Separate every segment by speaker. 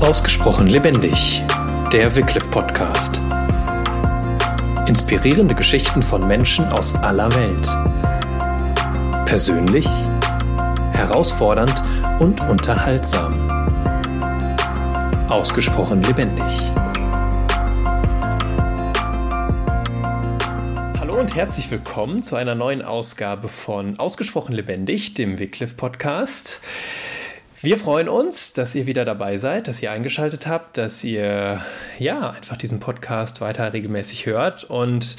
Speaker 1: Ausgesprochen lebendig. Der Wycliffe Podcast. Inspirierende Geschichten von Menschen aus aller Welt. Persönlich, herausfordernd und unterhaltsam. Ausgesprochen lebendig. Herzlich willkommen zu einer neuen Ausgabe von Ausgesprochen lebendig, dem Wycliffe Podcast. Wir freuen uns, dass ihr wieder dabei seid, dass ihr eingeschaltet habt, dass ihr ja einfach diesen Podcast weiter regelmäßig hört. Und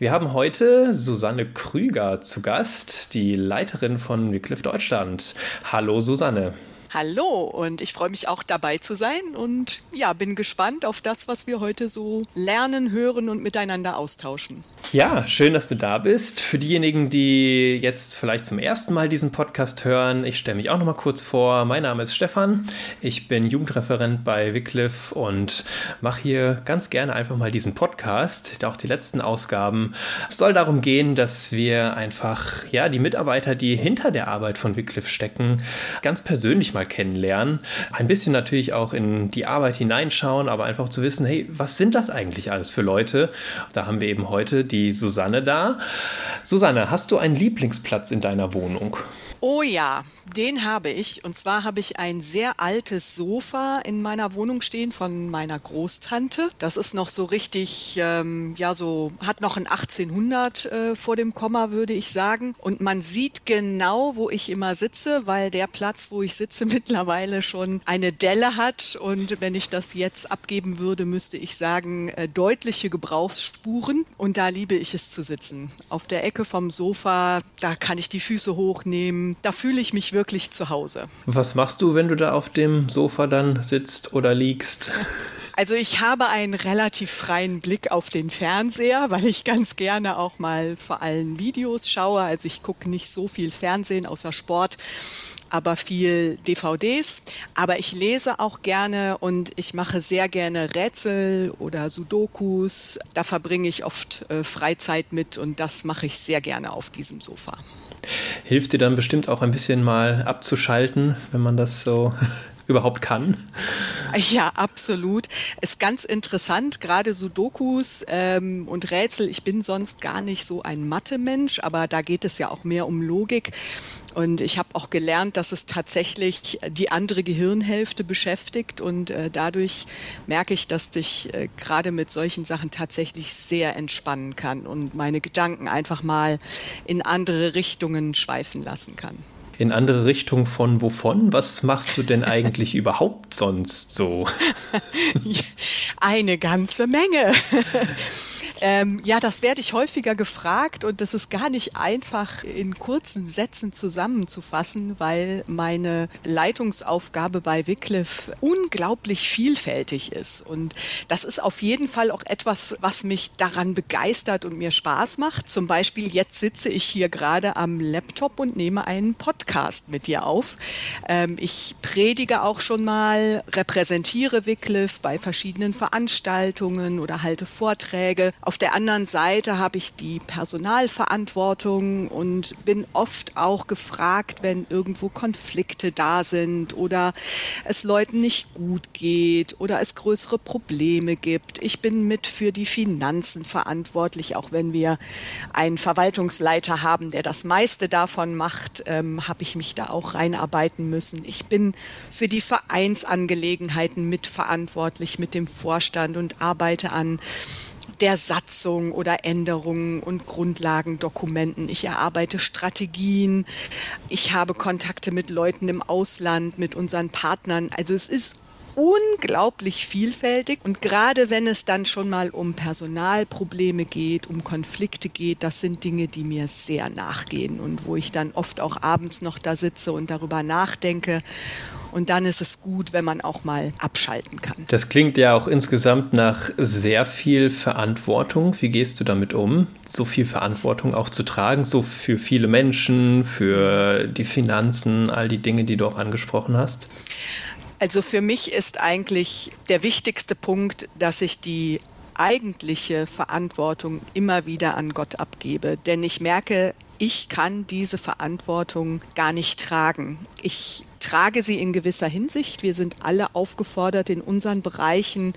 Speaker 1: wir haben heute Susanne Krüger zu Gast, die Leiterin von Wycliffe Deutschland. Hallo Susanne.
Speaker 2: Hallo und ich freue mich auch dabei zu sein und ja, bin gespannt auf das, was wir heute so lernen, hören und miteinander austauschen.
Speaker 1: Ja, schön, dass du da bist. Für diejenigen, die jetzt vielleicht zum ersten Mal diesen Podcast hören, ich stelle mich auch noch mal kurz vor. Mein Name ist Stefan. Ich bin Jugendreferent bei Wycliffe und mache hier ganz gerne einfach mal diesen Podcast. Auch die letzten Ausgaben es soll darum gehen, dass wir einfach ja die Mitarbeiter, die hinter der Arbeit von Wycliffe stecken, ganz persönlich mal mal kennenlernen. Ein bisschen natürlich auch in die Arbeit hineinschauen, aber einfach zu wissen, hey, was sind das eigentlich alles für Leute? Da haben wir eben heute die Susanne da. Susanne, hast du einen Lieblingsplatz in deiner Wohnung?
Speaker 2: Oh ja, den habe ich. Und zwar habe ich ein sehr altes Sofa in meiner Wohnung stehen von meiner Großtante. Das ist noch so richtig, ähm, ja, so hat noch ein 1800 äh, vor dem Komma, würde ich sagen. Und man sieht genau, wo ich immer sitze, weil der Platz, wo ich sitze, mittlerweile schon eine Delle hat. Und wenn ich das jetzt abgeben würde, müsste ich sagen, äh, deutliche Gebrauchsspuren. Und da liebe ich es zu sitzen. Auf der Ecke vom Sofa, da kann ich die Füße hochnehmen da fühle ich mich wirklich zu Hause.
Speaker 1: Was machst du, wenn du da auf dem Sofa dann sitzt oder liegst?
Speaker 2: Also ich habe einen relativ freien Blick auf den Fernseher, weil ich ganz gerne auch mal vor allem Videos schaue. Also ich gucke nicht so viel Fernsehen außer Sport, aber viel DVDs. Aber ich lese auch gerne und ich mache sehr gerne Rätsel oder Sudokus. Da verbringe ich oft äh, Freizeit mit und das mache ich sehr gerne auf diesem Sofa.
Speaker 1: Hilft dir dann bestimmt auch ein bisschen mal abzuschalten, wenn man das so überhaupt kann.
Speaker 2: Ja, absolut. Ist ganz interessant, gerade Sudokus ähm, und Rätsel. Ich bin sonst gar nicht so ein Mathe-Mensch, aber da geht es ja auch mehr um Logik. Und ich habe auch gelernt, dass es tatsächlich die andere Gehirnhälfte beschäftigt. Und äh, dadurch merke ich, dass ich äh, gerade mit solchen Sachen tatsächlich sehr entspannen kann und meine Gedanken einfach mal in andere Richtungen schweifen lassen kann
Speaker 1: in andere Richtung von wovon? Was machst du denn eigentlich überhaupt sonst so?
Speaker 2: Eine ganze Menge. Ähm, ja, das werde ich häufiger gefragt und das ist gar nicht einfach in kurzen Sätzen zusammenzufassen, weil meine Leitungsaufgabe bei Wycliffe unglaublich vielfältig ist. Und das ist auf jeden Fall auch etwas, was mich daran begeistert und mir Spaß macht. Zum Beispiel jetzt sitze ich hier gerade am Laptop und nehme einen Podcast mit dir auf. Ähm, ich predige auch schon mal, repräsentiere Wycliffe bei verschiedenen Veranstaltungen oder halte Vorträge. Auf der anderen Seite habe ich die Personalverantwortung und bin oft auch gefragt, wenn irgendwo Konflikte da sind oder es Leuten nicht gut geht oder es größere Probleme gibt. Ich bin mit für die Finanzen verantwortlich, auch wenn wir einen Verwaltungsleiter haben, der das meiste davon macht, ähm, habe ich mich da auch reinarbeiten müssen. Ich bin für die Vereinsangelegenheiten mitverantwortlich mit dem Vorstand und arbeite an der Satzung oder Änderungen und Grundlagendokumenten. Ich erarbeite Strategien. Ich habe Kontakte mit Leuten im Ausland, mit unseren Partnern. Also es ist unglaublich vielfältig. Und gerade wenn es dann schon mal um Personalprobleme geht, um Konflikte geht, das sind Dinge, die mir sehr nachgehen und wo ich dann oft auch abends noch da sitze und darüber nachdenke und dann ist es gut, wenn man auch mal abschalten kann.
Speaker 1: Das klingt ja auch insgesamt nach sehr viel Verantwortung. Wie gehst du damit um, so viel Verantwortung auch zu tragen, so für viele Menschen, für die Finanzen, all die Dinge, die du auch angesprochen hast?
Speaker 2: Also für mich ist eigentlich der wichtigste Punkt, dass ich die eigentliche Verantwortung immer wieder an Gott abgebe. Denn ich merke, ich kann diese Verantwortung gar nicht tragen. Ich trage sie in gewisser Hinsicht. Wir sind alle aufgefordert, in unseren Bereichen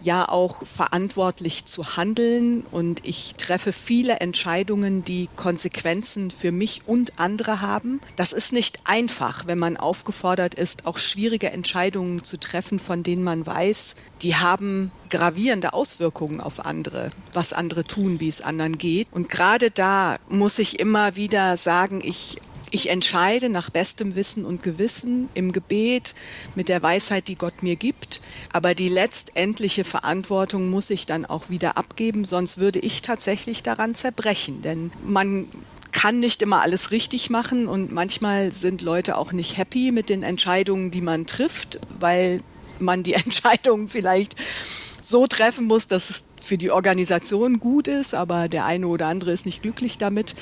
Speaker 2: ja auch verantwortlich zu handeln und ich treffe viele Entscheidungen, die Konsequenzen für mich und andere haben. Das ist nicht einfach, wenn man aufgefordert ist, auch schwierige Entscheidungen zu treffen, von denen man weiß, die haben gravierende Auswirkungen auf andere, was andere tun, wie es anderen geht. Und gerade da muss ich immer wieder sagen, ich ich entscheide nach bestem Wissen und Gewissen im Gebet mit der Weisheit, die Gott mir gibt. Aber die letztendliche Verantwortung muss ich dann auch wieder abgeben, sonst würde ich tatsächlich daran zerbrechen. Denn man kann nicht immer alles richtig machen und manchmal sind Leute auch nicht happy mit den Entscheidungen, die man trifft, weil man die Entscheidung vielleicht so treffen muss, dass es für die Organisation gut ist, aber der eine oder andere ist nicht glücklich damit.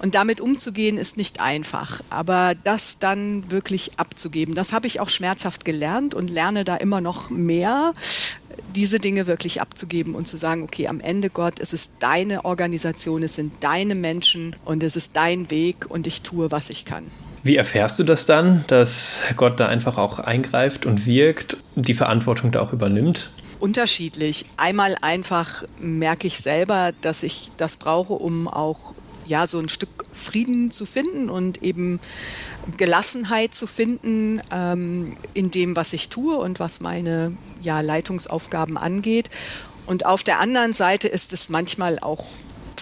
Speaker 2: Und damit umzugehen ist nicht einfach. Aber das dann wirklich abzugeben, das habe ich auch schmerzhaft gelernt und lerne da immer noch mehr, diese Dinge wirklich abzugeben und zu sagen, okay, am Ende Gott, es ist deine Organisation, es sind deine Menschen und es ist dein Weg und ich tue, was ich kann.
Speaker 1: Wie erfährst du das dann, dass Gott da einfach auch eingreift und wirkt, die Verantwortung da auch übernimmt?
Speaker 2: Unterschiedlich. Einmal einfach merke ich selber, dass ich das brauche, um auch ja so ein Stück Frieden zu finden und eben Gelassenheit zu finden ähm, in dem, was ich tue und was meine ja, Leitungsaufgaben angeht. Und auf der anderen Seite ist es manchmal auch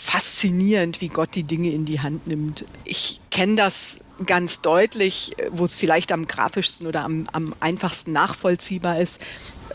Speaker 2: faszinierend, wie Gott die Dinge in die Hand nimmt. Ich kenne das ganz deutlich, wo es vielleicht am grafischsten oder am, am einfachsten nachvollziehbar ist,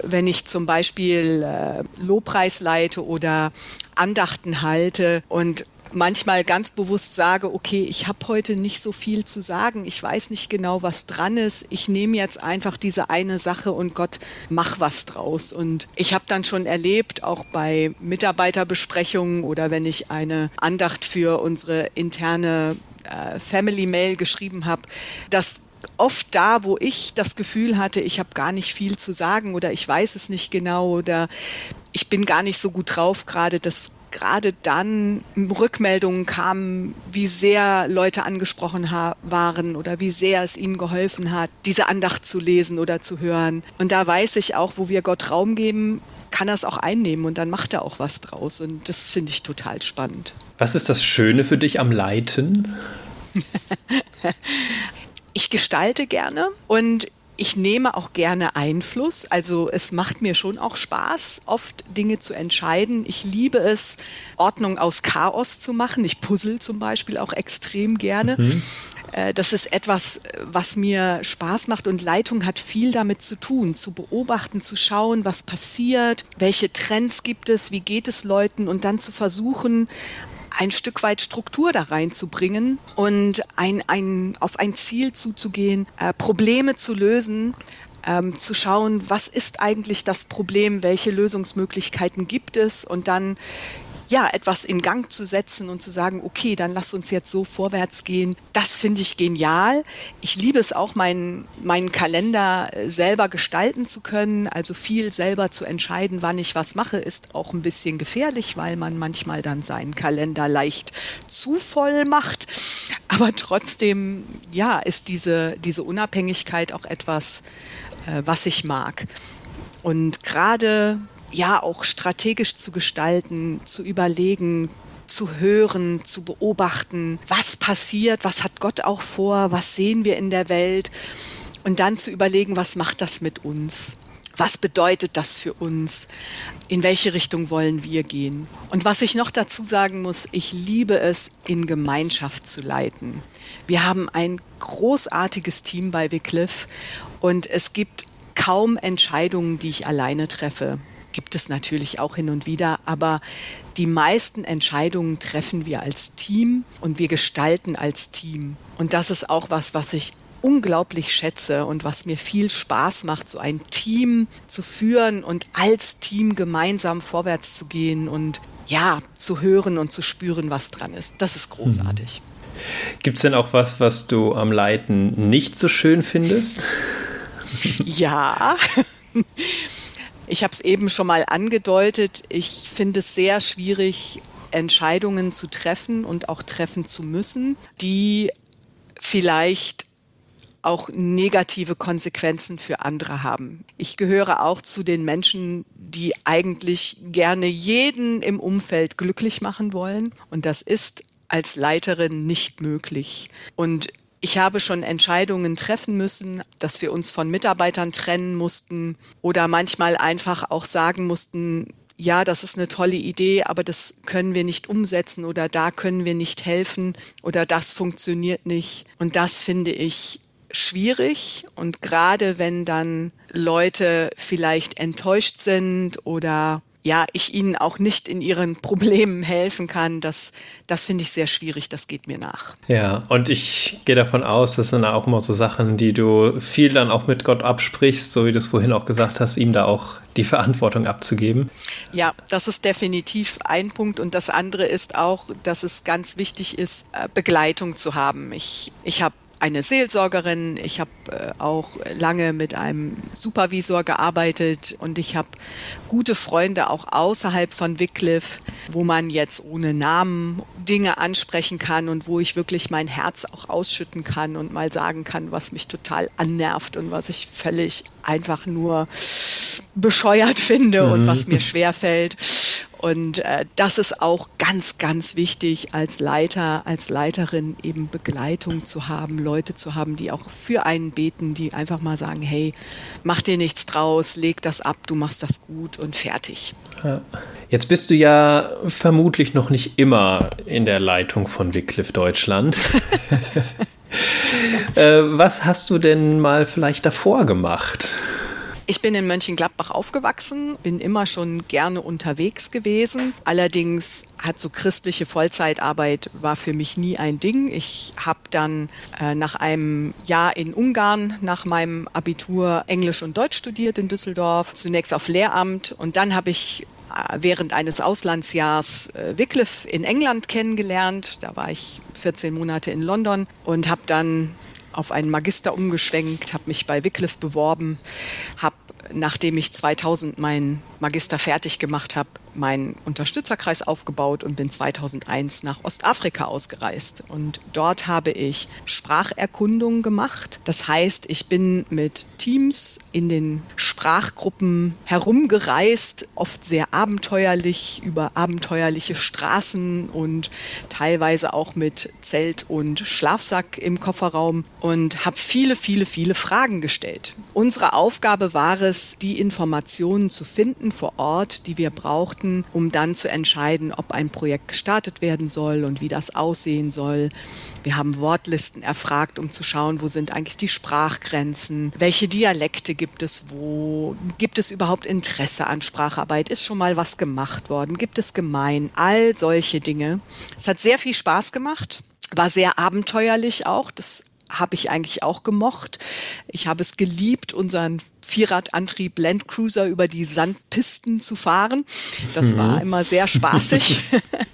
Speaker 2: wenn ich zum Beispiel äh, Lobpreis leite oder Andachten halte und manchmal ganz bewusst sage, okay, ich habe heute nicht so viel zu sagen, ich weiß nicht genau, was dran ist, ich nehme jetzt einfach diese eine Sache und Gott, mach was draus. Und ich habe dann schon erlebt, auch bei Mitarbeiterbesprechungen oder wenn ich eine Andacht für unsere interne äh, Family Mail geschrieben habe, dass oft da, wo ich das Gefühl hatte, ich habe gar nicht viel zu sagen oder ich weiß es nicht genau oder ich bin gar nicht so gut drauf gerade, dass gerade dann Rückmeldungen kamen, wie sehr Leute angesprochen waren oder wie sehr es ihnen geholfen hat, diese Andacht zu lesen oder zu hören. Und da weiß ich auch, wo wir Gott Raum geben, kann er es auch einnehmen und dann macht er auch was draus. Und das finde ich total spannend.
Speaker 1: Was ist das Schöne für dich am Leiten?
Speaker 2: ich gestalte gerne und ich nehme auch gerne Einfluss. Also es macht mir schon auch Spaß, oft Dinge zu entscheiden. Ich liebe es, Ordnung aus Chaos zu machen. Ich puzzle zum Beispiel auch extrem gerne. Mhm. Äh, das ist etwas, was mir Spaß macht und Leitung hat viel damit zu tun, zu beobachten, zu schauen, was passiert, welche Trends gibt es, wie geht es Leuten und dann zu versuchen, ein Stück weit Struktur da reinzubringen und ein, ein, auf ein Ziel zuzugehen, äh, Probleme zu lösen, ähm, zu schauen, was ist eigentlich das Problem, welche Lösungsmöglichkeiten gibt es und dann ja, etwas in Gang zu setzen und zu sagen, okay, dann lass uns jetzt so vorwärts gehen. Das finde ich genial. Ich liebe es auch, meinen, meinen Kalender äh, selber gestalten zu können. Also viel selber zu entscheiden, wann ich was mache, ist auch ein bisschen gefährlich, weil man manchmal dann seinen Kalender leicht zu voll macht. Aber trotzdem, ja, ist diese, diese Unabhängigkeit auch etwas, äh, was ich mag. Und gerade ja auch strategisch zu gestalten, zu überlegen, zu hören, zu beobachten, was passiert, was hat Gott auch vor, was sehen wir in der Welt und dann zu überlegen, was macht das mit uns? Was bedeutet das für uns? In welche Richtung wollen wir gehen? Und was ich noch dazu sagen muss, ich liebe es, in Gemeinschaft zu leiten. Wir haben ein großartiges Team bei Wycliffe und es gibt kaum Entscheidungen, die ich alleine treffe gibt es natürlich auch hin und wieder, aber die meisten Entscheidungen treffen wir als Team und wir gestalten als Team. Und das ist auch was, was ich unglaublich schätze und was mir viel Spaß macht, so ein Team zu führen und als Team gemeinsam vorwärts zu gehen und ja, zu hören und zu spüren, was dran ist. Das ist großartig.
Speaker 1: Gibt es denn auch was, was du am Leiten nicht so schön findest?
Speaker 2: ja. Ich habe es eben schon mal angedeutet. Ich finde es sehr schwierig, Entscheidungen zu treffen und auch treffen zu müssen, die vielleicht auch negative Konsequenzen für andere haben. Ich gehöre auch zu den Menschen, die eigentlich gerne jeden im Umfeld glücklich machen wollen. Und das ist als Leiterin nicht möglich. Und ich habe schon Entscheidungen treffen müssen, dass wir uns von Mitarbeitern trennen mussten oder manchmal einfach auch sagen mussten, ja, das ist eine tolle Idee, aber das können wir nicht umsetzen oder da können wir nicht helfen oder das funktioniert nicht. Und das finde ich schwierig und gerade wenn dann Leute vielleicht enttäuscht sind oder ja, ich ihnen auch nicht in ihren Problemen helfen kann, das, das finde ich sehr schwierig, das geht mir nach.
Speaker 1: Ja, und ich gehe davon aus, das sind auch immer so Sachen, die du viel dann auch mit Gott absprichst, so wie du es vorhin auch gesagt hast, ihm da auch die Verantwortung abzugeben.
Speaker 2: Ja, das ist definitiv ein Punkt und das andere ist auch, dass es ganz wichtig ist, äh, Begleitung zu haben. Ich, ich habe eine Seelsorgerin, ich habe äh, auch lange mit einem Supervisor gearbeitet und ich habe gute Freunde auch außerhalb von Wycliffe, wo man jetzt ohne Namen Dinge ansprechen kann und wo ich wirklich mein Herz auch ausschütten kann und mal sagen kann, was mich total annervt und was ich völlig einfach nur bescheuert finde mhm. und was mir schwer fällt. Und äh, das ist auch ganz, ganz wichtig als Leiter, als Leiterin eben Begleitung zu haben, Leute zu haben, die auch für einen beten, die einfach mal sagen, hey, mach dir nichts draus, leg das ab, du machst das gut und fertig.
Speaker 1: Jetzt bist du ja vermutlich noch nicht immer in der Leitung von Wycliffe Deutschland. äh, was hast du denn mal vielleicht davor gemacht?
Speaker 2: Ich bin in Mönchengladbach aufgewachsen, bin immer schon gerne unterwegs gewesen. Allerdings hat so christliche Vollzeitarbeit war für mich nie ein Ding. Ich habe dann äh, nach einem Jahr in Ungarn nach meinem Abitur Englisch und Deutsch studiert in Düsseldorf, zunächst auf Lehramt und dann habe ich äh, während eines Auslandsjahrs äh, Wycliffe in England kennengelernt. Da war ich 14 Monate in London und habe dann auf einen Magister umgeschwenkt, habe mich bei Wycliffe beworben, habe nachdem ich 2000 meinen Magister fertig gemacht habe, meinen Unterstützerkreis aufgebaut und bin 2001 nach Ostafrika ausgereist. Und dort habe ich Spracherkundung gemacht. Das heißt, ich bin mit Teams in den Sprachgruppen herumgereist, oft sehr abenteuerlich über abenteuerliche Straßen und teilweise auch mit Zelt und Schlafsack im Kofferraum und habe viele, viele, viele Fragen gestellt. Unsere Aufgabe war es, die Informationen zu finden vor Ort, die wir brauchten, Daten, um dann zu entscheiden, ob ein Projekt gestartet werden soll und wie das aussehen soll. Wir haben Wortlisten erfragt, um zu schauen, wo sind eigentlich die Sprachgrenzen, welche Dialekte gibt es wo, gibt es überhaupt Interesse an Spracharbeit, ist schon mal was gemacht worden, gibt es gemein, all solche Dinge. Es hat sehr viel Spaß gemacht, war sehr abenteuerlich auch. Das habe ich eigentlich auch gemocht. Ich habe es geliebt, unseren Vierradantrieb Landcruiser über die Sandpisten zu fahren. Das mhm. war immer sehr spaßig.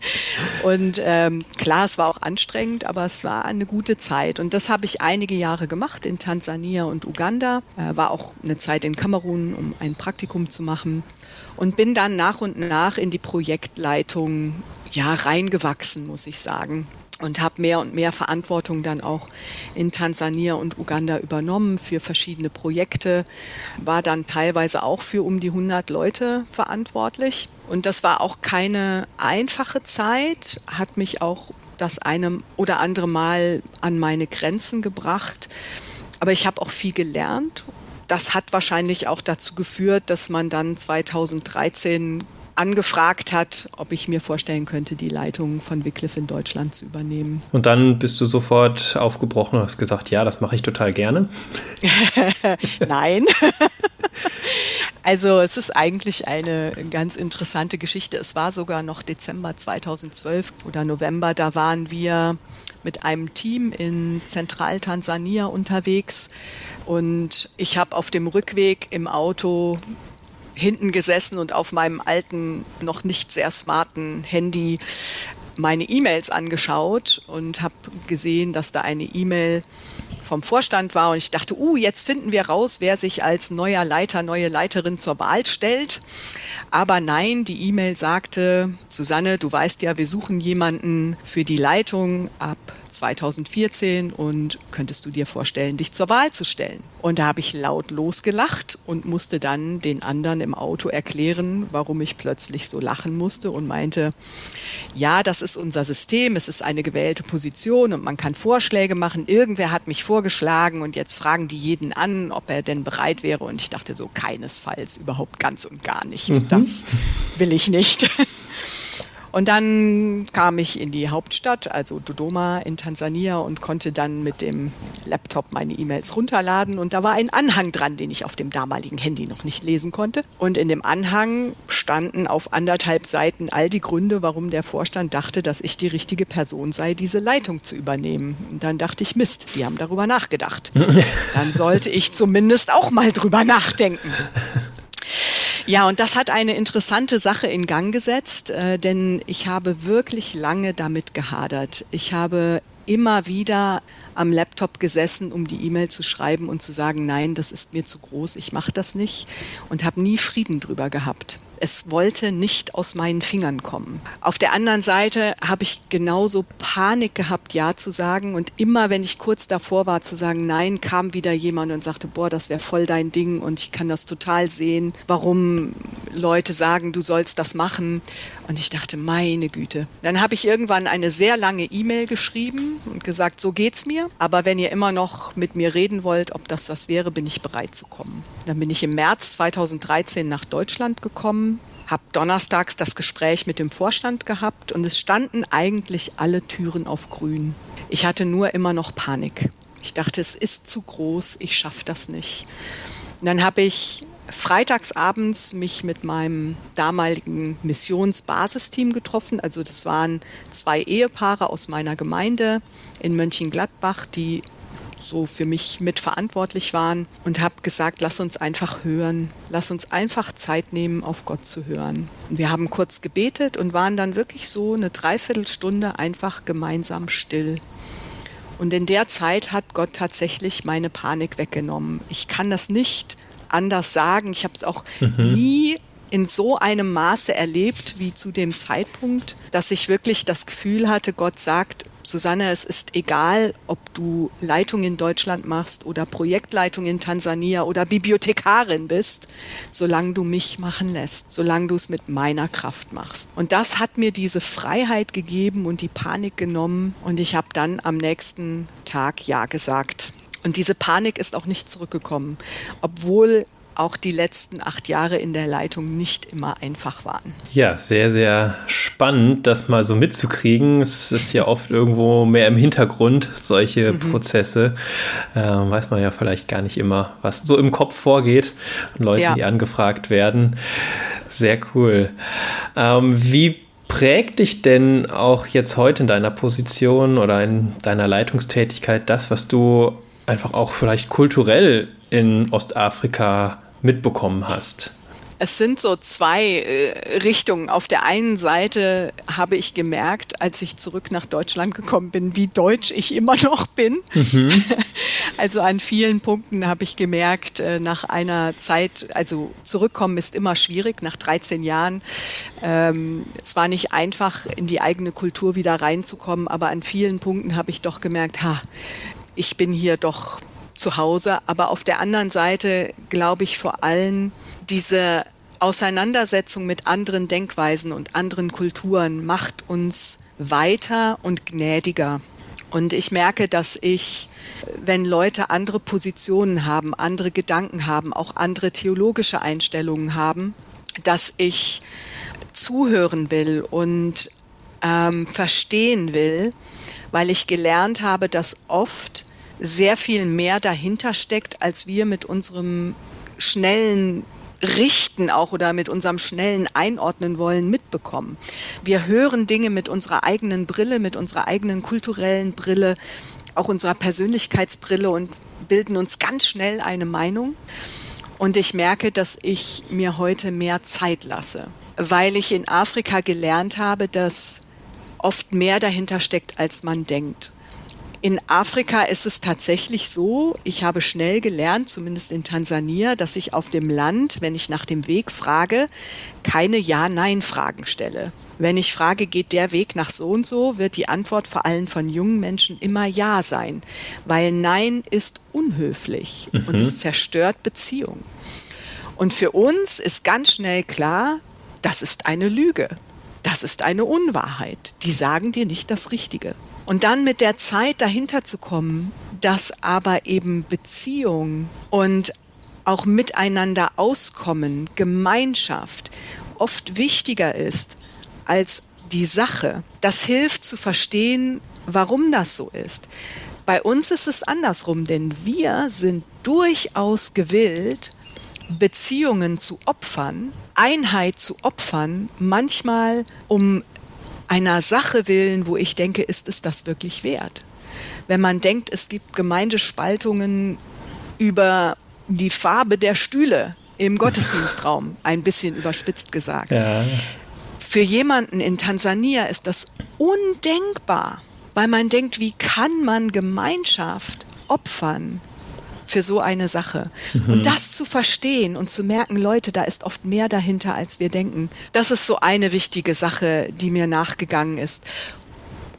Speaker 2: und ähm, klar, es war auch anstrengend, aber es war eine gute Zeit. Und das habe ich einige Jahre gemacht in Tansania und Uganda. Äh, war auch eine Zeit in Kamerun, um ein Praktikum zu machen. Und bin dann nach und nach in die Projektleitung ja reingewachsen, muss ich sagen und habe mehr und mehr Verantwortung dann auch in Tansania und Uganda übernommen für verschiedene Projekte, war dann teilweise auch für um die 100 Leute verantwortlich. Und das war auch keine einfache Zeit, hat mich auch das eine oder andere Mal an meine Grenzen gebracht. Aber ich habe auch viel gelernt. Das hat wahrscheinlich auch dazu geführt, dass man dann 2013 angefragt hat, ob ich mir vorstellen könnte, die Leitung von Wycliffe in Deutschland zu übernehmen.
Speaker 1: Und dann bist du sofort aufgebrochen und hast gesagt, ja, das mache ich total gerne.
Speaker 2: Nein. Also es ist eigentlich eine ganz interessante Geschichte. Es war sogar noch Dezember 2012 oder November, da waren wir mit einem Team in Zentraltansania unterwegs und ich habe auf dem Rückweg im Auto hinten gesessen und auf meinem alten, noch nicht sehr smarten Handy meine E-Mails angeschaut und habe gesehen, dass da eine E-Mail vom Vorstand war und ich dachte, uh, jetzt finden wir raus, wer sich als neuer Leiter, neue Leiterin zur Wahl stellt. Aber nein, die E-Mail sagte, Susanne, du weißt ja, wir suchen jemanden für die Leitung ab 2014 und könntest du dir vorstellen, dich zur Wahl zu stellen? Und da habe ich laut losgelacht und musste dann den anderen im Auto erklären, warum ich plötzlich so lachen musste und meinte, ja, das ist unser System, es ist eine gewählte Position und man kann Vorschläge machen. Irgendwer hat mich vorgeschlagen und jetzt fragen die jeden an, ob er denn bereit wäre. Und ich dachte so, keinesfalls, überhaupt ganz und gar nicht. Mhm. Das will ich nicht. Und dann kam ich in die Hauptstadt, also Dodoma in Tansania und konnte dann mit dem Laptop meine E-Mails runterladen. Und da war ein Anhang dran, den ich auf dem damaligen Handy noch nicht lesen konnte. Und in dem Anhang standen auf anderthalb Seiten all die Gründe, warum der Vorstand dachte, dass ich die richtige Person sei, diese Leitung zu übernehmen. Und dann dachte ich, Mist, die haben darüber nachgedacht. Dann sollte ich zumindest auch mal drüber nachdenken. Ja, und das hat eine interessante Sache in Gang gesetzt, äh, denn ich habe wirklich lange damit gehadert. Ich habe immer wieder am Laptop gesessen, um die E-Mail zu schreiben und zu sagen, nein, das ist mir zu groß, ich mache das nicht und habe nie Frieden drüber gehabt es wollte nicht aus meinen Fingern kommen. Auf der anderen Seite habe ich genauso Panik gehabt, Ja zu sagen. Und immer, wenn ich kurz davor war zu sagen, Nein, kam wieder jemand und sagte, boah, das wäre voll dein Ding und ich kann das total sehen, warum Leute sagen, du sollst das machen. Und ich dachte, meine Güte. Dann habe ich irgendwann eine sehr lange E-Mail geschrieben und gesagt, so geht's mir. Aber wenn ihr immer noch mit mir reden wollt, ob das was wäre, bin ich bereit zu kommen. Dann bin ich im März 2013 nach Deutschland gekommen, habe donnerstags das Gespräch mit dem Vorstand gehabt und es standen eigentlich alle Türen auf grün. Ich hatte nur immer noch Panik. Ich dachte, es ist zu groß, ich schaffe das nicht. Und dann habe ich freitagsabends mich mit meinem damaligen Missionsbasisteam getroffen. Also das waren zwei Ehepaare aus meiner Gemeinde in Mönchengladbach, die so für mich mitverantwortlich waren und habe gesagt, lass uns einfach hören, lass uns einfach Zeit nehmen, auf Gott zu hören. Und wir haben kurz gebetet und waren dann wirklich so eine Dreiviertelstunde einfach gemeinsam still. Und in der Zeit hat Gott tatsächlich meine Panik weggenommen. Ich kann das nicht anders sagen. Ich habe es auch mhm. nie in so einem Maße erlebt wie zu dem Zeitpunkt, dass ich wirklich das Gefühl hatte, Gott sagt, Susanne, es ist egal, ob du Leitung in Deutschland machst oder Projektleitung in Tansania oder Bibliothekarin bist, solange du mich machen lässt, solange du es mit meiner Kraft machst. Und das hat mir diese Freiheit gegeben und die Panik genommen und ich habe dann am nächsten Tag Ja gesagt. Und diese Panik ist auch nicht zurückgekommen, obwohl auch die letzten acht Jahre in der Leitung nicht immer einfach waren.
Speaker 1: Ja, sehr, sehr spannend, das mal so mitzukriegen. Es ist ja oft irgendwo mehr im Hintergrund, solche mhm. Prozesse. Äh, weiß man ja vielleicht gar nicht immer, was so im Kopf vorgeht und Leute, ja. die angefragt werden. Sehr cool. Ähm, wie prägt dich denn auch jetzt heute in deiner Position oder in deiner Leitungstätigkeit das, was du einfach auch vielleicht kulturell in Ostafrika mitbekommen hast?
Speaker 2: Es sind so zwei äh, Richtungen. Auf der einen Seite habe ich gemerkt, als ich zurück nach Deutschland gekommen bin, wie deutsch ich immer noch bin. Mhm. Also an vielen Punkten habe ich gemerkt, äh, nach einer Zeit, also zurückkommen ist immer schwierig, nach 13 Jahren. Ähm, es war nicht einfach, in die eigene Kultur wieder reinzukommen, aber an vielen Punkten habe ich doch gemerkt, ha, ich bin hier doch zu Hause. Aber auf der anderen Seite glaube ich vor allem, diese Auseinandersetzung mit anderen Denkweisen und anderen Kulturen macht uns weiter und gnädiger. Und ich merke, dass ich, wenn Leute andere Positionen haben, andere Gedanken haben, auch andere theologische Einstellungen haben, dass ich zuhören will und ähm, verstehen will, weil ich gelernt habe, dass oft sehr viel mehr dahinter steckt, als wir mit unserem schnellen Richten auch oder mit unserem schnellen Einordnen wollen mitbekommen. Wir hören Dinge mit unserer eigenen Brille, mit unserer eigenen kulturellen Brille, auch unserer Persönlichkeitsbrille und bilden uns ganz schnell eine Meinung. Und ich merke, dass ich mir heute mehr Zeit lasse, weil ich in Afrika gelernt habe, dass oft mehr dahinter steckt, als man denkt. In Afrika ist es tatsächlich so, ich habe schnell gelernt, zumindest in Tansania, dass ich auf dem Land, wenn ich nach dem Weg frage, keine Ja-Nein-Fragen stelle. Wenn ich frage, geht der Weg nach so und so, wird die Antwort vor allem von jungen Menschen immer Ja sein, weil Nein ist unhöflich mhm. und es zerstört Beziehungen. Und für uns ist ganz schnell klar, das ist eine Lüge. Das ist eine Unwahrheit. Die sagen dir nicht das Richtige. Und dann mit der Zeit dahinter zu kommen, dass aber eben Beziehung und auch miteinander auskommen, Gemeinschaft oft wichtiger ist als die Sache. Das hilft zu verstehen, warum das so ist. Bei uns ist es andersrum, denn wir sind durchaus gewillt, Beziehungen zu opfern, Einheit zu opfern, manchmal um einer Sache willen, wo ich denke, ist es das wirklich wert? Wenn man denkt, es gibt Gemeindespaltungen über die Farbe der Stühle im Gottesdienstraum, ein bisschen überspitzt gesagt. Ja. Für jemanden in Tansania ist das undenkbar, weil man denkt, wie kann man Gemeinschaft opfern für so eine Sache. Mhm. Und das zu verstehen und zu merken, Leute, da ist oft mehr dahinter, als wir denken. Das ist so eine wichtige Sache, die mir nachgegangen ist.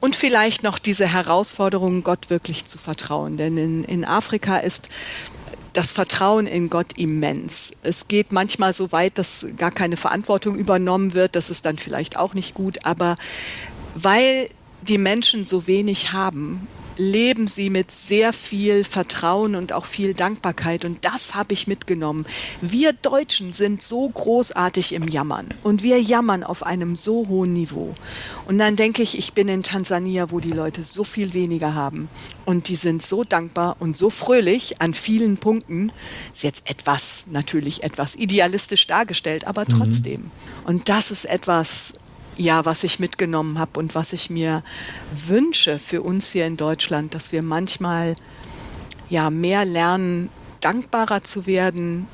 Speaker 2: Und vielleicht noch diese Herausforderung, Gott wirklich zu vertrauen. Denn in, in Afrika ist das Vertrauen in Gott immens. Es geht manchmal so weit, dass gar keine Verantwortung übernommen wird. Das ist dann vielleicht auch nicht gut. Aber weil die Menschen so wenig haben, leben sie mit sehr viel Vertrauen und auch viel Dankbarkeit. Und das habe ich mitgenommen. Wir Deutschen sind so großartig im Jammern und wir jammern auf einem so hohen Niveau. Und dann denke ich, ich bin in Tansania, wo die Leute so viel weniger haben. Und die sind so dankbar und so fröhlich an vielen Punkten. Ist jetzt etwas, natürlich etwas idealistisch dargestellt, aber mhm. trotzdem. Mhm. Und das ist etwas, ja, was ich mitgenommen habe und was ich mir wünsche für uns hier in Deutschland, dass wir manchmal ja mehr lernen, dankbarer zu werden,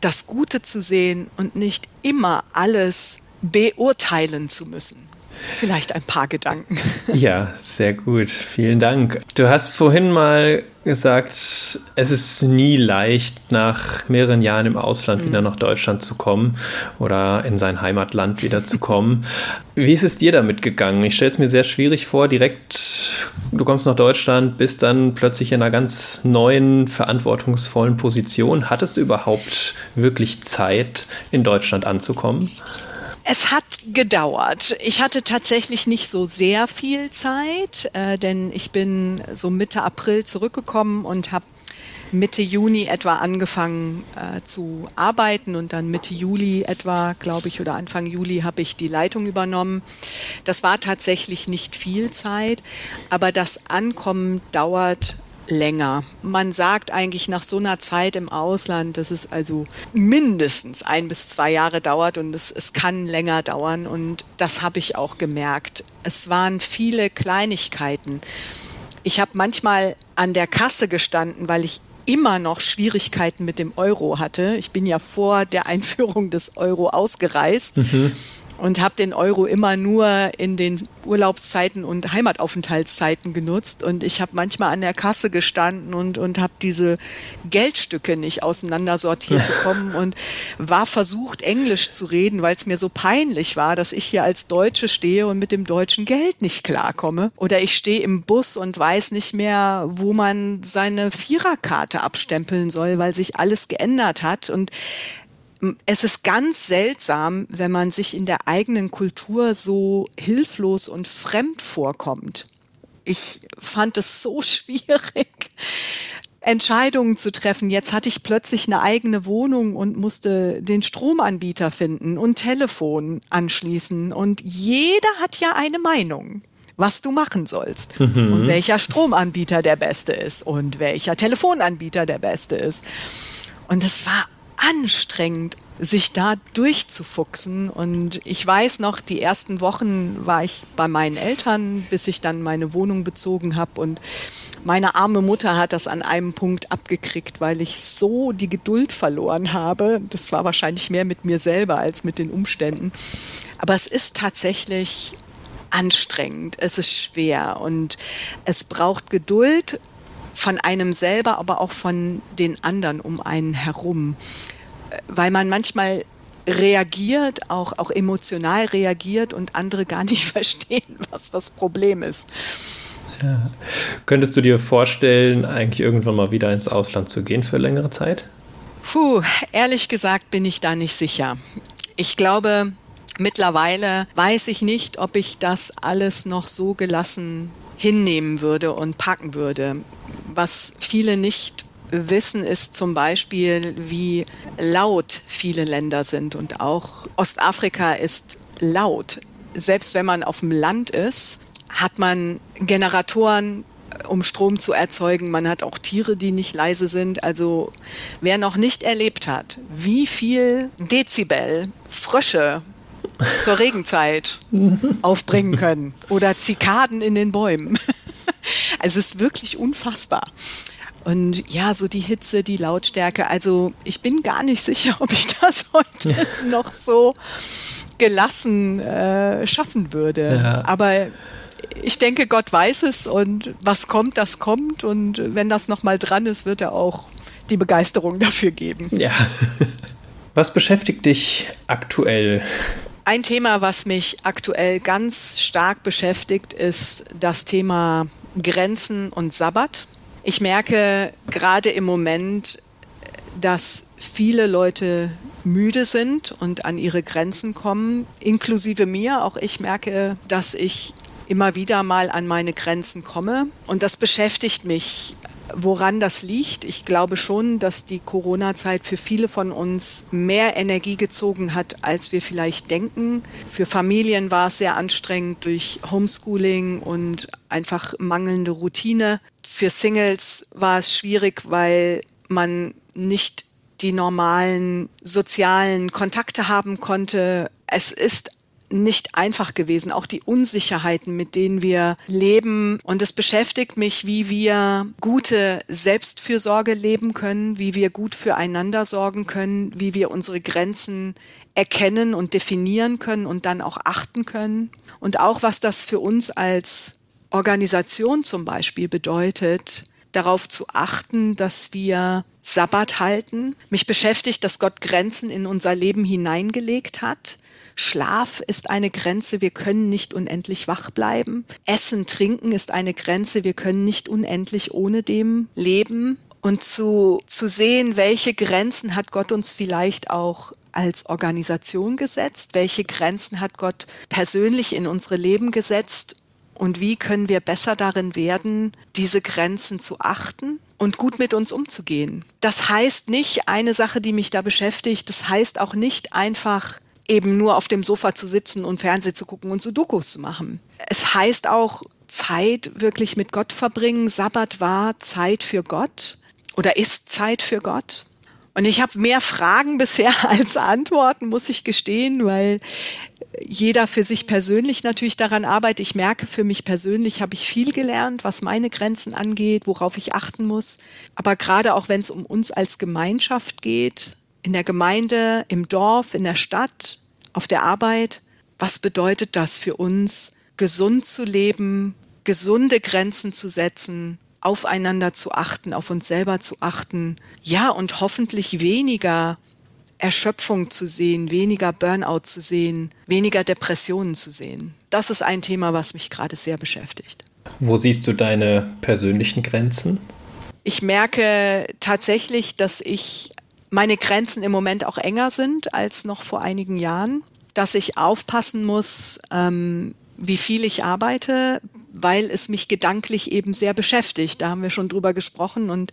Speaker 2: das Gute zu sehen und nicht immer alles beurteilen zu müssen. Vielleicht ein paar Gedanken.
Speaker 1: Ja, sehr gut. Vielen Dank. Du hast vorhin mal gesagt, es ist nie leicht, nach mehreren Jahren im Ausland mhm. wieder nach Deutschland zu kommen oder in sein Heimatland wieder zu kommen. Wie ist es dir damit gegangen? Ich stelle es mir sehr schwierig vor, direkt, du kommst nach Deutschland, bist dann plötzlich in einer ganz neuen, verantwortungsvollen Position. Hattest du überhaupt wirklich Zeit, in Deutschland anzukommen?
Speaker 2: Es hat gedauert. Ich hatte tatsächlich nicht so sehr viel Zeit, äh, denn ich bin so Mitte April zurückgekommen und habe Mitte Juni etwa angefangen äh, zu arbeiten und dann Mitte Juli etwa, glaube ich, oder Anfang Juli habe ich die Leitung übernommen. Das war tatsächlich nicht viel Zeit, aber das Ankommen dauert länger. Man sagt eigentlich nach so einer Zeit im Ausland, dass es also mindestens ein bis zwei Jahre dauert und es, es kann länger dauern und das habe ich auch gemerkt. Es waren viele Kleinigkeiten. Ich habe manchmal an der Kasse gestanden, weil ich immer noch Schwierigkeiten mit dem Euro hatte. Ich bin ja vor der Einführung des Euro ausgereist. Mhm und habe den Euro immer nur in den Urlaubszeiten und Heimataufenthaltszeiten genutzt. Und ich habe manchmal an der Kasse gestanden und und habe diese Geldstücke nicht auseinandersortiert bekommen und war versucht Englisch zu reden, weil es mir so peinlich war, dass ich hier als Deutsche stehe und mit dem deutschen Geld nicht klarkomme. Oder ich stehe im Bus und weiß nicht mehr, wo man seine Viererkarte abstempeln soll, weil sich alles geändert hat. Und es ist ganz seltsam, wenn man sich in der eigenen Kultur so hilflos und fremd vorkommt. Ich fand es so schwierig, Entscheidungen zu treffen. Jetzt hatte ich plötzlich eine eigene Wohnung und musste den Stromanbieter finden und Telefon anschließen. Und jeder hat ja eine Meinung was du machen sollst mhm. und welcher Stromanbieter der beste ist und welcher Telefonanbieter der beste ist. Und es war anstrengend, sich da durchzufuchsen. Und ich weiß noch, die ersten Wochen war ich bei meinen Eltern, bis ich dann meine Wohnung bezogen habe. Und meine arme Mutter hat das an einem Punkt abgekriegt, weil ich so die Geduld verloren habe. Das war wahrscheinlich mehr mit mir selber als mit den Umständen. Aber es ist tatsächlich anstrengend, es ist schwer und es braucht Geduld von einem selber, aber auch von den anderen um einen herum, weil man manchmal reagiert, auch, auch emotional reagiert und andere gar nicht verstehen, was das Problem ist.
Speaker 1: Ja. Könntest du dir vorstellen, eigentlich irgendwann mal wieder ins Ausland zu gehen für längere Zeit?
Speaker 2: Puh, ehrlich gesagt bin ich da nicht sicher. Ich glaube, mittlerweile weiß ich nicht, ob ich das alles noch so gelassen hinnehmen würde und packen würde. Was viele nicht wissen, ist zum Beispiel, wie laut viele Länder sind. Und auch Ostafrika ist laut. Selbst wenn man auf dem Land ist, hat man Generatoren, um Strom zu erzeugen. Man hat auch Tiere, die nicht leise sind. Also wer noch nicht erlebt hat, wie viel Dezibel Frösche zur Regenzeit aufbringen können oder Zikaden in den Bäumen. Also es ist wirklich unfassbar. Und ja, so die Hitze, die Lautstärke. Also ich bin gar nicht sicher, ob ich das heute noch so gelassen äh, schaffen würde. Ja. Aber ich denke, Gott weiß es und was kommt, das kommt. Und wenn das nochmal dran ist, wird er auch die Begeisterung dafür geben.
Speaker 1: Ja. Was beschäftigt dich aktuell?
Speaker 2: Ein Thema, was mich aktuell ganz stark beschäftigt, ist das Thema Grenzen und Sabbat. Ich merke gerade im Moment, dass viele Leute müde sind und an ihre Grenzen kommen, inklusive mir. Auch ich merke, dass ich immer wieder mal an meine Grenzen komme. Und das beschäftigt mich Woran das liegt, ich glaube schon, dass die Corona-Zeit für viele von uns mehr Energie gezogen hat, als wir vielleicht denken. Für Familien war es sehr anstrengend durch Homeschooling und einfach mangelnde Routine. Für Singles war es schwierig, weil man nicht die normalen sozialen Kontakte haben konnte. Es ist nicht einfach gewesen, auch die Unsicherheiten, mit denen wir leben. Und es beschäftigt mich, wie wir gute Selbstfürsorge leben können, wie wir gut füreinander sorgen können, wie wir unsere Grenzen erkennen und definieren können und dann auch achten können. Und auch, was das für uns als Organisation zum Beispiel bedeutet, darauf zu achten, dass wir Sabbat halten. Mich beschäftigt, dass Gott Grenzen in unser Leben hineingelegt hat Schlaf ist eine Grenze, wir können nicht unendlich wach bleiben. Essen, Trinken ist eine Grenze, wir können nicht unendlich ohne dem leben. Und zu, zu sehen, welche Grenzen hat Gott uns vielleicht auch als Organisation gesetzt, welche Grenzen hat Gott persönlich in unsere Leben gesetzt und wie können wir besser darin werden, diese Grenzen zu achten und gut mit uns umzugehen. Das heißt nicht eine Sache, die mich da beschäftigt, das heißt auch nicht einfach eben nur auf dem Sofa zu sitzen und Fernsehen zu gucken und Sudokus zu machen. Es heißt auch Zeit wirklich mit Gott verbringen. Sabbat war Zeit für Gott oder ist Zeit für Gott. Und ich habe mehr Fragen bisher als Antworten, muss ich gestehen, weil jeder für sich persönlich natürlich daran arbeitet. Ich merke, für mich persönlich habe ich viel gelernt, was meine Grenzen angeht, worauf ich achten muss. Aber gerade auch wenn es um uns als Gemeinschaft geht, in der Gemeinde, im Dorf, in der Stadt, auf der Arbeit. Was bedeutet das für uns, gesund zu leben, gesunde Grenzen zu setzen, aufeinander zu achten, auf uns selber zu achten, ja, und hoffentlich weniger Erschöpfung zu sehen, weniger Burnout zu sehen, weniger Depressionen zu sehen. Das ist ein Thema, was mich gerade sehr beschäftigt.
Speaker 1: Wo siehst du deine persönlichen Grenzen?
Speaker 2: Ich merke tatsächlich, dass ich meine Grenzen im Moment auch enger sind als noch vor einigen Jahren, dass ich aufpassen muss, ähm, wie viel ich arbeite, weil es mich gedanklich eben sehr beschäftigt. Da haben wir schon drüber gesprochen und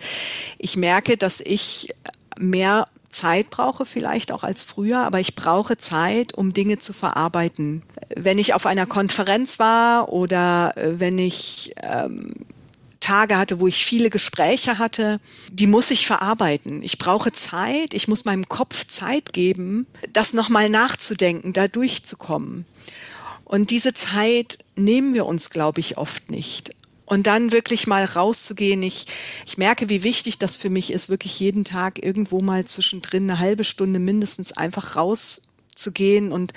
Speaker 2: ich merke, dass ich mehr Zeit brauche vielleicht auch als früher, aber ich brauche Zeit, um Dinge zu verarbeiten. Wenn ich auf einer Konferenz war oder äh, wenn ich ähm, Tage hatte, wo ich viele Gespräche hatte, die muss ich verarbeiten. Ich brauche Zeit, ich muss meinem Kopf Zeit geben, das nochmal nachzudenken, da durchzukommen. Und diese Zeit nehmen wir uns, glaube ich, oft nicht. Und dann wirklich mal rauszugehen. Ich, ich merke, wie wichtig das für mich ist, wirklich jeden Tag irgendwo mal zwischendrin eine halbe Stunde mindestens einfach rauszugehen und,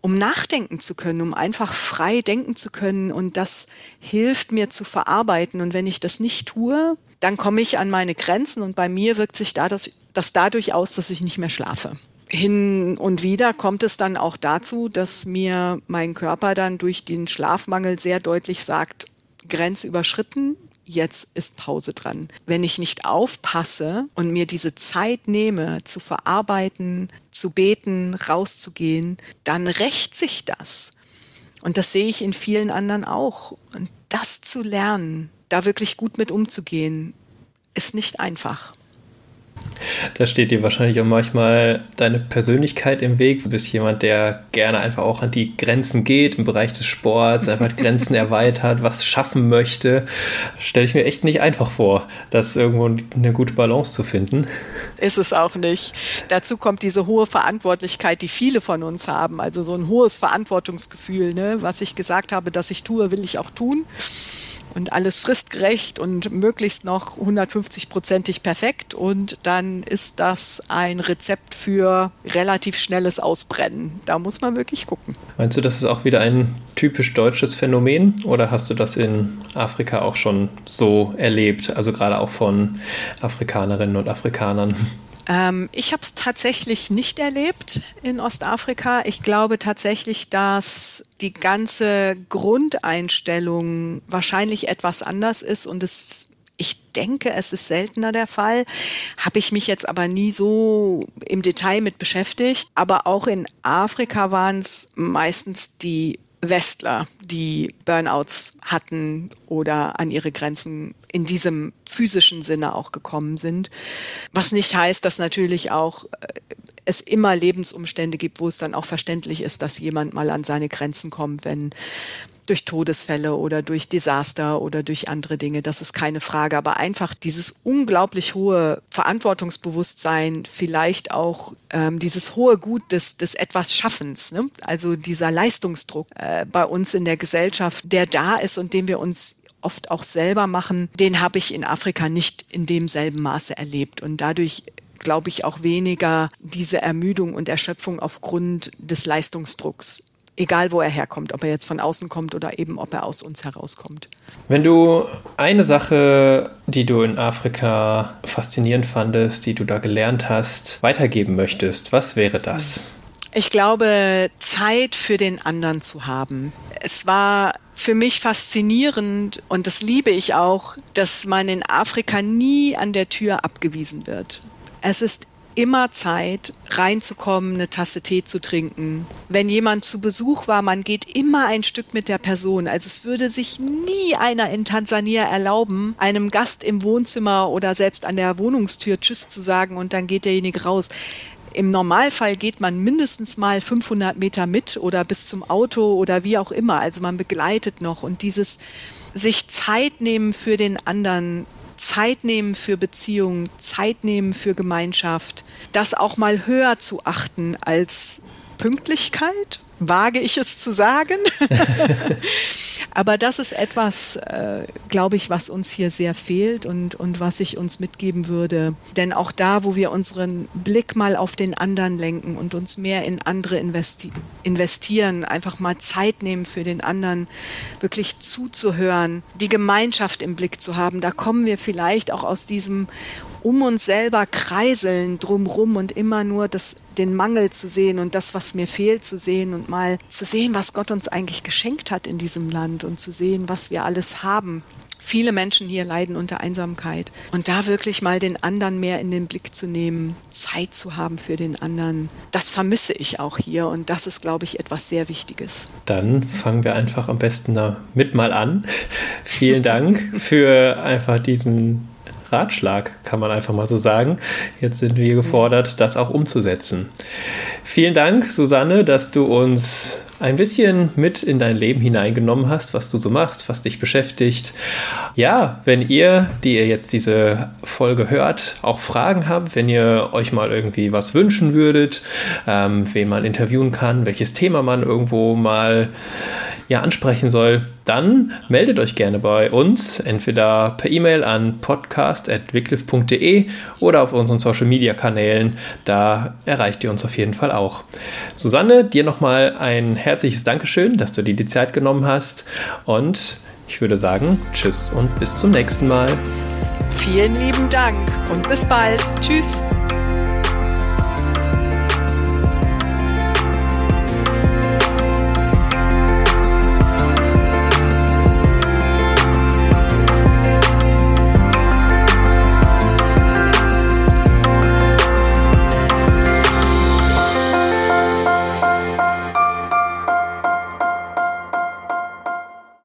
Speaker 2: um nachdenken zu können, um einfach frei denken zu können. Und das hilft mir zu verarbeiten. Und wenn ich das nicht tue, dann komme ich an meine Grenzen und bei mir wirkt sich das, das dadurch aus, dass ich nicht mehr schlafe. Hin und wieder kommt es dann auch dazu, dass mir mein Körper dann durch den Schlafmangel sehr deutlich sagt, Grenze überschritten, jetzt ist Pause dran. Wenn ich nicht aufpasse und mir diese Zeit nehme, zu verarbeiten, zu beten, rauszugehen, dann rächt sich das. Und das sehe ich in vielen anderen auch. Und das zu lernen, da wirklich gut mit umzugehen, ist nicht einfach.
Speaker 1: Da steht dir wahrscheinlich auch manchmal deine Persönlichkeit im Weg. Du bist jemand, der gerne einfach auch an die Grenzen geht im Bereich des Sports, einfach Grenzen erweitert, was schaffen möchte. Stelle ich mir echt nicht einfach vor, das irgendwo eine gute Balance zu finden.
Speaker 2: Ist es auch nicht. Dazu kommt diese hohe Verantwortlichkeit, die viele von uns haben. Also so ein hohes Verantwortungsgefühl. Ne? Was ich gesagt habe, dass ich tue, will ich auch tun und alles fristgerecht und möglichst noch 150-prozentig perfekt. Und dann ist das ein Rezept für relativ schnelles Ausbrennen. Da muss man wirklich gucken.
Speaker 1: Meinst du, das ist auch wieder ein typisch deutsches Phänomen oder hast du das in Afrika auch schon so erlebt? Also gerade auch von Afrikanerinnen und Afrikanern?
Speaker 2: Ähm, ich habe es tatsächlich nicht erlebt in Ostafrika. Ich glaube tatsächlich, dass die ganze Grundeinstellung wahrscheinlich etwas anders ist und es ich denke, es ist seltener der Fall. Habe ich mich jetzt aber nie so im Detail mit beschäftigt. Aber auch in Afrika waren es meistens die Westler, die Burnouts hatten oder an ihre Grenzen in diesem physischen Sinne auch gekommen sind. Was nicht heißt, dass natürlich auch äh, es immer Lebensumstände gibt, wo es dann auch verständlich ist, dass jemand mal an seine Grenzen kommt, wenn durch Todesfälle oder durch Desaster oder durch andere Dinge, das ist keine Frage. Aber einfach dieses unglaublich hohe Verantwortungsbewusstsein, vielleicht auch ähm, dieses hohe Gut des, des etwas Schaffens, ne? also dieser Leistungsdruck äh, bei uns in der Gesellschaft, der da ist und den wir uns oft auch selber machen, den habe ich in Afrika nicht in demselben Maße erlebt. Und dadurch glaube ich auch weniger diese Ermüdung und Erschöpfung aufgrund des Leistungsdrucks. Egal wo er herkommt, ob er jetzt von außen kommt oder eben ob er aus uns herauskommt.
Speaker 1: Wenn du eine Sache, die du in Afrika faszinierend fandest, die du da gelernt hast, weitergeben möchtest, was wäre das?
Speaker 2: Ich glaube, Zeit für den anderen zu haben. Es war für mich faszinierend und das liebe ich auch, dass man in Afrika nie an der Tür abgewiesen wird. Es ist immer Zeit, reinzukommen, eine Tasse Tee zu trinken. Wenn jemand zu Besuch war, man geht immer ein Stück mit der Person. Also es würde sich nie einer in Tansania erlauben, einem Gast im Wohnzimmer oder selbst an der Wohnungstür Tschüss zu sagen und dann geht derjenige raus. Im Normalfall geht man mindestens mal 500 Meter mit oder bis zum Auto oder wie auch immer. Also man begleitet noch und dieses sich Zeit nehmen für den anderen, Zeit nehmen für Beziehungen, Zeit nehmen für Gemeinschaft, das auch mal höher zu achten als Pünktlichkeit wage ich es zu sagen. Aber das ist etwas, äh, glaube ich, was uns hier sehr fehlt und, und was ich uns mitgeben würde. Denn auch da, wo wir unseren Blick mal auf den anderen lenken und uns mehr in andere investi investieren, einfach mal Zeit nehmen für den anderen, wirklich zuzuhören, die Gemeinschaft im Blick zu haben, da kommen wir vielleicht auch aus diesem um uns selber kreiseln drumrum und immer nur das, den Mangel zu sehen und das, was mir fehlt, zu sehen und mal zu sehen, was Gott uns eigentlich geschenkt hat in diesem Land und zu sehen, was wir alles haben. Viele Menschen hier leiden unter Einsamkeit. Und da wirklich mal den anderen mehr in den Blick zu nehmen, Zeit zu haben für den anderen, das vermisse ich auch hier. Und das ist, glaube ich, etwas sehr Wichtiges.
Speaker 1: Dann fangen wir einfach am besten damit mal an. Vielen Dank für einfach diesen Ratschlag, kann man einfach mal so sagen. Jetzt sind wir gefordert, das auch umzusetzen. Vielen Dank, Susanne, dass du uns ein bisschen mit in dein Leben hineingenommen hast, was du so machst, was dich beschäftigt. Ja, wenn ihr, die ihr jetzt diese Folge hört, auch Fragen habt, wenn ihr euch mal irgendwie was wünschen würdet, ähm, wen man interviewen kann, welches Thema man irgendwo mal ja, ansprechen soll, dann meldet euch gerne bei uns, entweder per E-Mail an podcast.wycliffe.de oder auf unseren Social Media Kanälen. Da erreicht ihr uns auf jeden Fall auch. Susanne, dir nochmal ein herzliches Dankeschön, dass du dir die Zeit genommen hast. Und ich würde sagen, tschüss und bis zum nächsten Mal.
Speaker 2: Vielen lieben Dank und bis bald. Tschüss.